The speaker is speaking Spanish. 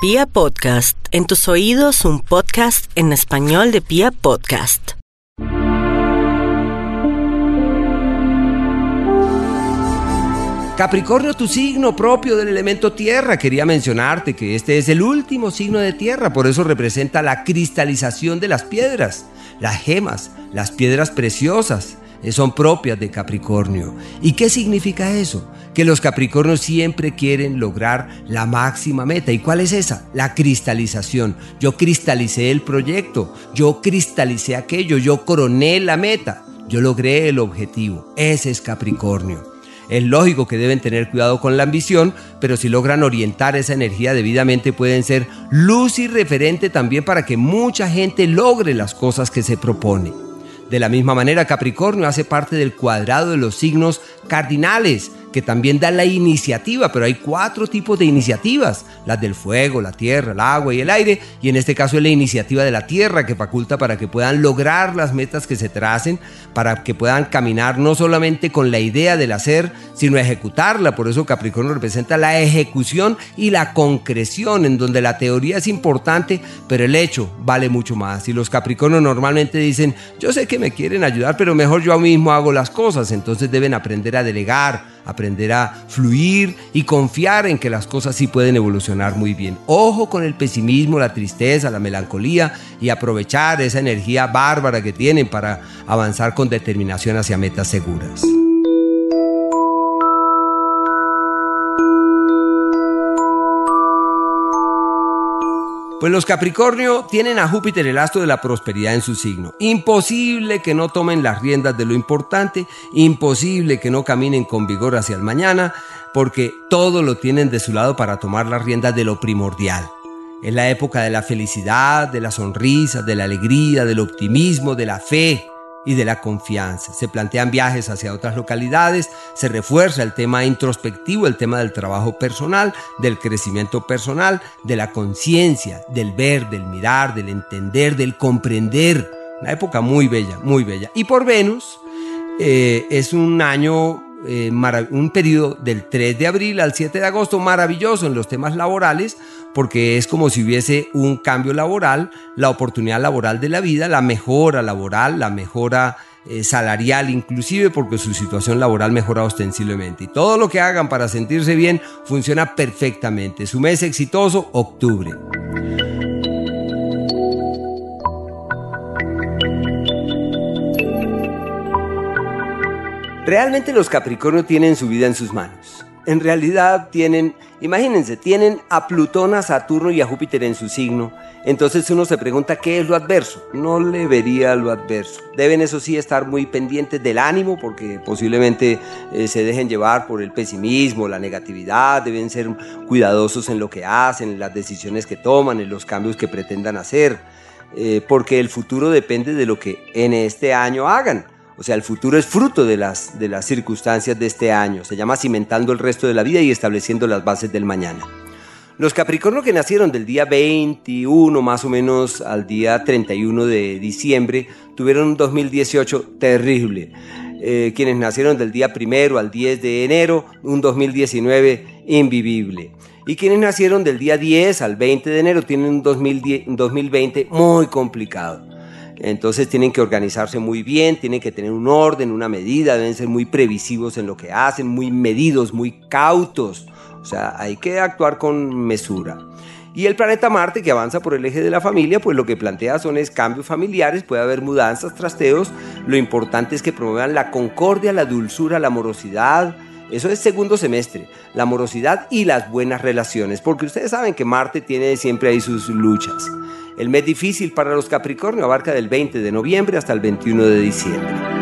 Pia Podcast, en tus oídos un podcast en español de Pia Podcast. Capricornio, tu signo propio del elemento tierra. Quería mencionarte que este es el último signo de tierra, por eso representa la cristalización de las piedras, las gemas, las piedras preciosas. Eh, son propias de Capricornio. ¿Y qué significa eso? Que los Capricornios siempre quieren lograr la máxima meta. ¿Y cuál es esa? La cristalización. Yo cristalicé el proyecto, yo cristalicé aquello, yo coroné la meta, yo logré el objetivo. Ese es Capricornio. Es lógico que deben tener cuidado con la ambición, pero si logran orientar esa energía debidamente pueden ser luz y referente también para que mucha gente logre las cosas que se propone. De la misma manera, Capricornio hace parte del cuadrado de los signos cardinales, que también da la iniciativa, pero hay cuatro tipos de iniciativas, las del fuego, la tierra, el agua y el aire, y en este caso es la iniciativa de la tierra que faculta para que puedan lograr las metas que se tracen, para que puedan caminar no solamente con la idea del hacer, sino ejecutarla, por eso Capricornio representa la ejecución y la concreción, en donde la teoría es importante, pero el hecho vale mucho más, y los Capricornios normalmente dicen, yo sé que me quieren ayudar, pero mejor yo mismo hago las cosas, entonces deben aprender a delegar, aprender a fluir y confiar en que las cosas sí pueden evolucionar muy bien. Ojo con el pesimismo, la tristeza, la melancolía y aprovechar esa energía bárbara que tienen para avanzar con determinación hacia metas seguras. Pues los Capricornio tienen a Júpiter el astro de la prosperidad en su signo. Imposible que no tomen las riendas de lo importante, imposible que no caminen con vigor hacia el mañana, porque todo lo tienen de su lado para tomar las riendas de lo primordial. Es la época de la felicidad, de la sonrisa, de la alegría, del optimismo, de la fe, y de la confianza. Se plantean viajes hacia otras localidades, se refuerza el tema introspectivo, el tema del trabajo personal, del crecimiento personal, de la conciencia, del ver, del mirar, del entender, del comprender. Una época muy bella, muy bella. Y por Venus eh, es un año eh, un periodo del 3 de abril al 7 de agosto maravilloso en los temas laborales porque es como si hubiese un cambio laboral, la oportunidad laboral de la vida, la mejora laboral, la mejora eh, salarial inclusive porque su situación laboral mejora ostensiblemente. Y todo lo que hagan para sentirse bien funciona perfectamente. Su mes exitoso, octubre. Realmente los Capricornio tienen su vida en sus manos. En realidad tienen, imagínense, tienen a Plutón, a Saturno y a Júpiter en su signo. Entonces uno se pregunta qué es lo adverso. No le vería lo adverso. Deben eso sí estar muy pendientes del ánimo porque posiblemente eh, se dejen llevar por el pesimismo, la negatividad. Deben ser cuidadosos en lo que hacen, en las decisiones que toman, en los cambios que pretendan hacer. Eh, porque el futuro depende de lo que en este año hagan. O sea, el futuro es fruto de las, de las circunstancias de este año. Se llama cimentando el resto de la vida y estableciendo las bases del mañana. Los Capricornio que nacieron del día 21 más o menos al día 31 de diciembre tuvieron un 2018 terrible. Eh, quienes nacieron del día primero al 10 de enero, un 2019 invivible. Y quienes nacieron del día 10 al 20 de enero tienen un 2020 muy complicado. Entonces tienen que organizarse muy bien, tienen que tener un orden, una medida, deben ser muy previsivos en lo que hacen, muy medidos, muy cautos. O sea, hay que actuar con mesura. Y el planeta Marte, que avanza por el eje de la familia, pues lo que plantea son es cambios familiares, puede haber mudanzas, trasteos. Lo importante es que promuevan la concordia, la dulzura, la amorosidad. Eso es segundo semestre, la amorosidad y las buenas relaciones, porque ustedes saben que Marte tiene siempre ahí sus luchas. El mes difícil para los Capricornio abarca del 20 de noviembre hasta el 21 de diciembre.